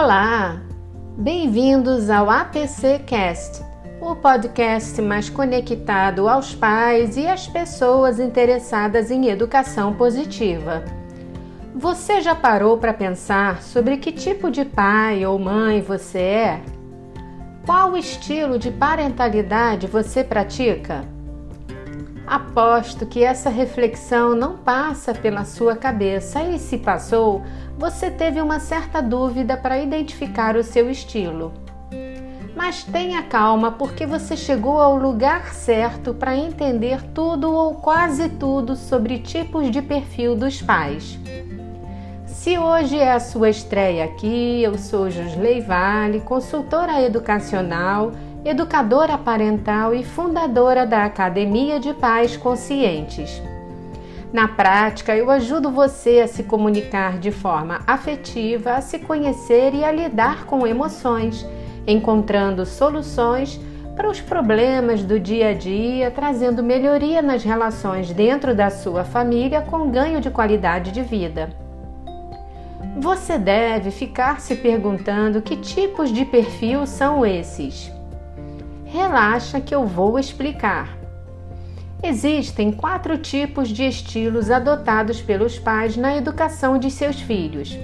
Olá! Bem-vindos ao APC Cast, o podcast mais conectado aos pais e às pessoas interessadas em educação positiva. Você já parou para pensar sobre que tipo de pai ou mãe você é? Qual estilo de parentalidade você pratica? Aposto que essa reflexão não passa pela sua cabeça e, se passou, você teve uma certa dúvida para identificar o seu estilo. Mas tenha calma, porque você chegou ao lugar certo para entender tudo ou quase tudo sobre tipos de perfil dos pais. Se hoje é a sua estreia aqui, eu sou Josley Vale, consultora educacional educadora parental e fundadora da Academia de Pais Conscientes. Na prática, eu ajudo você a se comunicar de forma afetiva, a se conhecer e a lidar com emoções, encontrando soluções para os problemas do dia a dia, trazendo melhoria nas relações dentro da sua família com ganho de qualidade de vida. Você deve ficar se perguntando que tipos de perfil são esses. Relaxa que eu vou explicar. Existem quatro tipos de estilos adotados pelos pais na educação de seus filhos.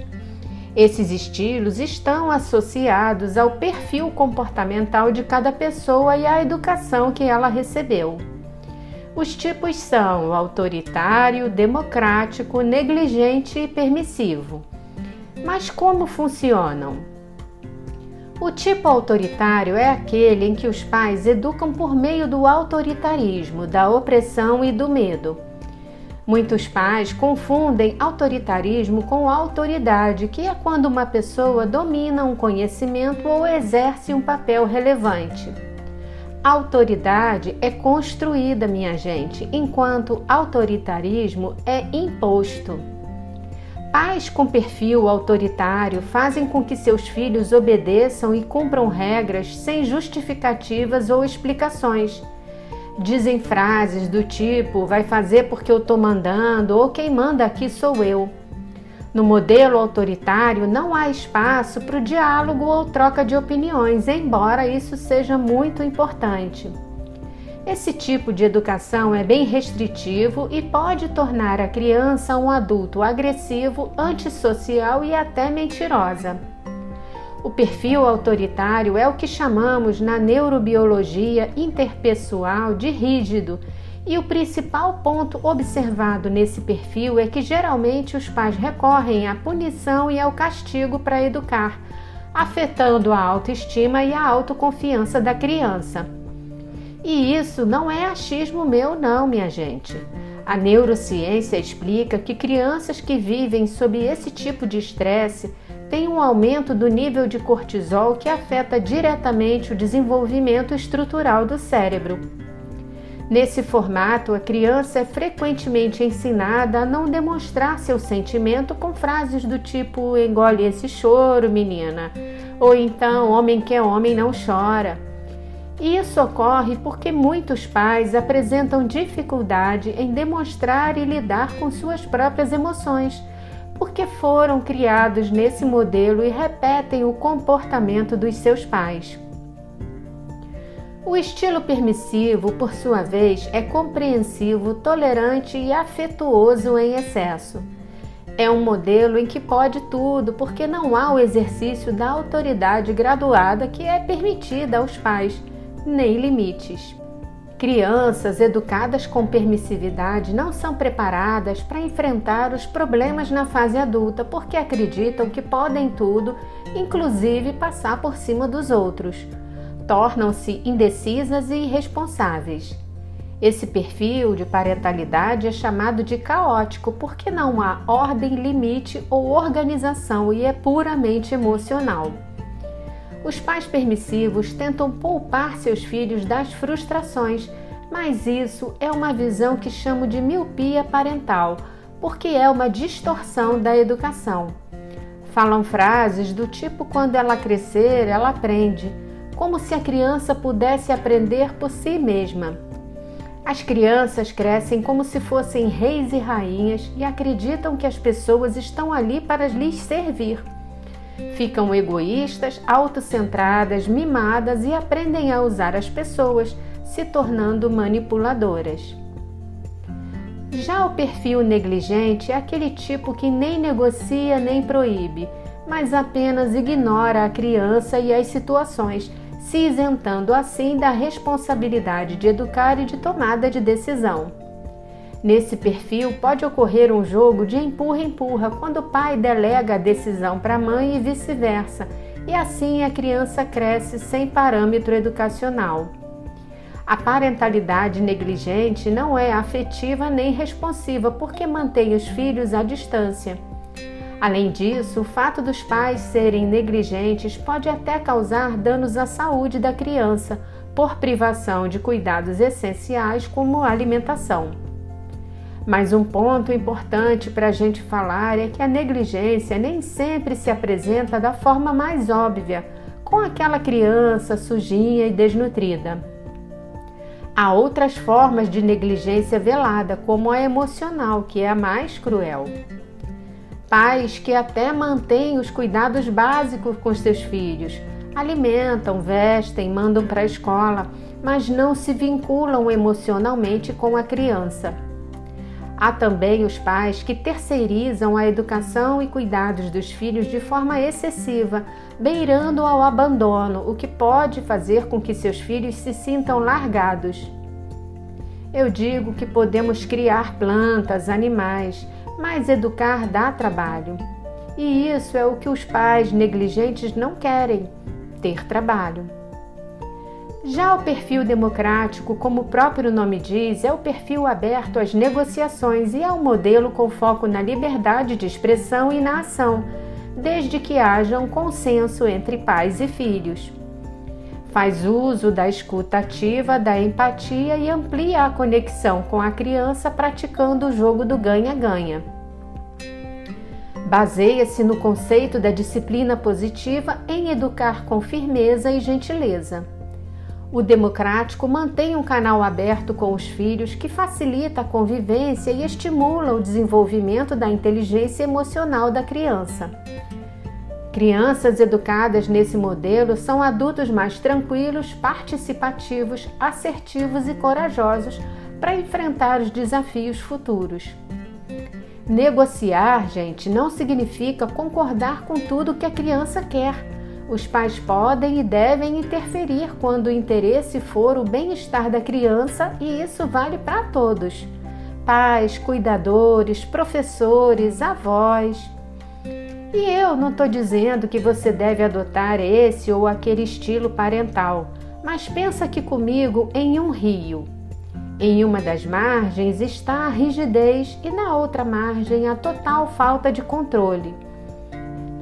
Esses estilos estão associados ao perfil comportamental de cada pessoa e à educação que ela recebeu. Os tipos são autoritário, democrático, negligente e permissivo. Mas como funcionam? O tipo autoritário é aquele em que os pais educam por meio do autoritarismo, da opressão e do medo. Muitos pais confundem autoritarismo com autoridade, que é quando uma pessoa domina um conhecimento ou exerce um papel relevante. Autoridade é construída, minha gente, enquanto autoritarismo é imposto. Pais com perfil autoritário fazem com que seus filhos obedeçam e cumpram regras sem justificativas ou explicações. Dizem frases do tipo: vai fazer porque eu estou mandando ou quem manda aqui sou eu. No modelo autoritário, não há espaço para o diálogo ou troca de opiniões, embora isso seja muito importante. Esse tipo de educação é bem restritivo e pode tornar a criança um adulto agressivo, antissocial e até mentirosa. O perfil autoritário é o que chamamos na neurobiologia interpessoal de rígido, e o principal ponto observado nesse perfil é que geralmente os pais recorrem à punição e ao castigo para educar, afetando a autoestima e a autoconfiança da criança. E isso não é achismo meu, não, minha gente. A neurociência explica que crianças que vivem sob esse tipo de estresse têm um aumento do nível de cortisol que afeta diretamente o desenvolvimento estrutural do cérebro. Nesse formato, a criança é frequentemente ensinada a não demonstrar seu sentimento com frases do tipo engole esse choro, menina, ou então homem que é homem não chora. Isso ocorre porque muitos pais apresentam dificuldade em demonstrar e lidar com suas próprias emoções, porque foram criados nesse modelo e repetem o comportamento dos seus pais. O estilo permissivo, por sua vez, é compreensivo, tolerante e afetuoso em excesso. É um modelo em que pode tudo, porque não há o exercício da autoridade graduada que é permitida aos pais nem limites. Crianças educadas com permissividade não são preparadas para enfrentar os problemas na fase adulta porque acreditam que podem tudo, inclusive passar por cima dos outros. Tornam-se indecisas e irresponsáveis. Esse perfil de parentalidade é chamado de caótico porque não há ordem, limite ou organização e é puramente emocional. Os pais permissivos tentam poupar seus filhos das frustrações, mas isso é uma visão que chamo de miopia parental, porque é uma distorção da educação. Falam frases do tipo: quando ela crescer, ela aprende, como se a criança pudesse aprender por si mesma. As crianças crescem como se fossem reis e rainhas e acreditam que as pessoas estão ali para lhes servir. Ficam egoístas, autocentradas, mimadas e aprendem a usar as pessoas, se tornando manipuladoras. Já o perfil negligente é aquele tipo que nem negocia nem proíbe, mas apenas ignora a criança e as situações, se isentando assim da responsabilidade de educar e de tomada de decisão. Nesse perfil pode ocorrer um jogo de empurra-empurra quando o pai delega a decisão para a mãe e vice-versa, e assim a criança cresce sem parâmetro educacional. A parentalidade negligente não é afetiva nem responsiva porque mantém os filhos à distância. Além disso, o fato dos pais serem negligentes pode até causar danos à saúde da criança por privação de cuidados essenciais como alimentação. Mas um ponto importante para a gente falar é que a negligência nem sempre se apresenta da forma mais óbvia, com aquela criança sujinha e desnutrida. Há outras formas de negligência velada, como a emocional, que é a mais cruel. Pais que até mantêm os cuidados básicos com seus filhos, alimentam, vestem, mandam para a escola, mas não se vinculam emocionalmente com a criança. Há também os pais que terceirizam a educação e cuidados dos filhos de forma excessiva, beirando ao abandono, o que pode fazer com que seus filhos se sintam largados. Eu digo que podemos criar plantas, animais, mas educar dá trabalho. E isso é o que os pais negligentes não querem: ter trabalho. Já o perfil democrático, como o próprio nome diz, é o perfil aberto às negociações e um modelo com foco na liberdade de expressão e na ação, desde que haja um consenso entre pais e filhos. Faz uso da escuta ativa, da empatia e amplia a conexão com a criança praticando o jogo do ganha-ganha. Baseia-se no conceito da disciplina positiva em educar com firmeza e gentileza. O democrático mantém um canal aberto com os filhos que facilita a convivência e estimula o desenvolvimento da inteligência emocional da criança. Crianças educadas nesse modelo são adultos mais tranquilos, participativos, assertivos e corajosos para enfrentar os desafios futuros. Negociar, gente, não significa concordar com tudo que a criança quer os pais podem e devem interferir quando o interesse for o bem-estar da criança e isso vale para todos: pais, cuidadores, professores, avós. E eu não estou dizendo que você deve adotar esse ou aquele estilo parental, mas pensa aqui comigo em um rio. Em uma das margens está a rigidez e na outra margem a total falta de controle.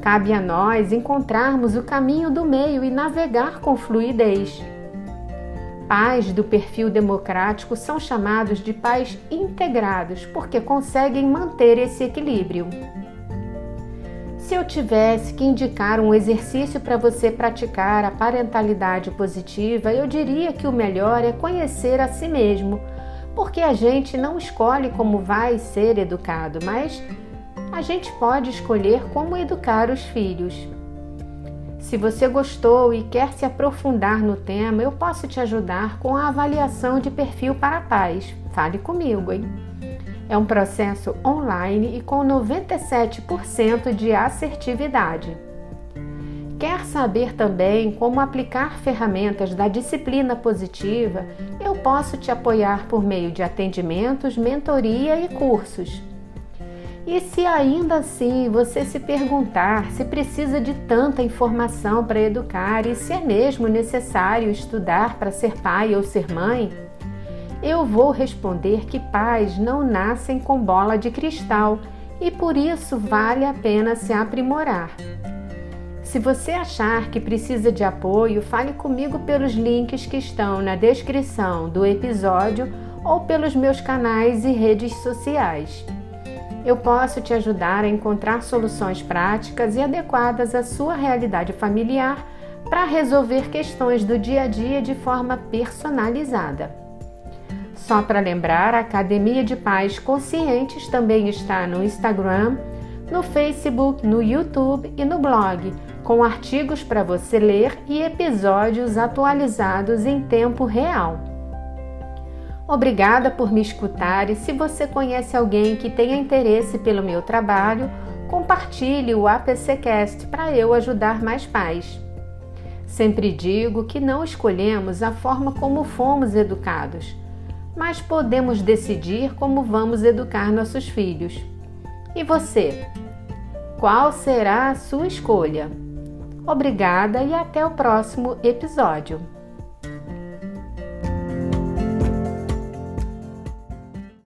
Cabe a nós encontrarmos o caminho do meio e navegar com fluidez. Pais do perfil democrático são chamados de pais integrados porque conseguem manter esse equilíbrio. Se eu tivesse que indicar um exercício para você praticar a parentalidade positiva, eu diria que o melhor é conhecer a si mesmo, porque a gente não escolhe como vai ser educado, mas a gente pode escolher como educar os filhos. Se você gostou e quer se aprofundar no tema, eu posso te ajudar com a avaliação de perfil para pais. Fale comigo, hein? É um processo online e com 97% de assertividade. Quer saber também como aplicar ferramentas da disciplina positiva? Eu posso te apoiar por meio de atendimentos, mentoria e cursos. E se ainda assim você se perguntar se precisa de tanta informação para educar e se é mesmo necessário estudar para ser pai ou ser mãe, eu vou responder que pais não nascem com bola de cristal e por isso vale a pena se aprimorar. Se você achar que precisa de apoio, fale comigo pelos links que estão na descrição do episódio ou pelos meus canais e redes sociais eu posso te ajudar a encontrar soluções práticas e adequadas à sua realidade familiar para resolver questões do dia a dia de forma personalizada. Só para lembrar, a Academia de Pais Conscientes também está no Instagram no Facebook, no YouTube e no blog, com artigos para você ler e episódios atualizados em tempo real. Obrigada por me escutar e se você conhece alguém que tenha interesse pelo meu trabalho, compartilhe o APCcast para eu ajudar mais pais. Sempre digo que não escolhemos a forma como fomos educados, mas podemos decidir como vamos educar nossos filhos. E você? Qual será a sua escolha? Obrigada e até o próximo episódio.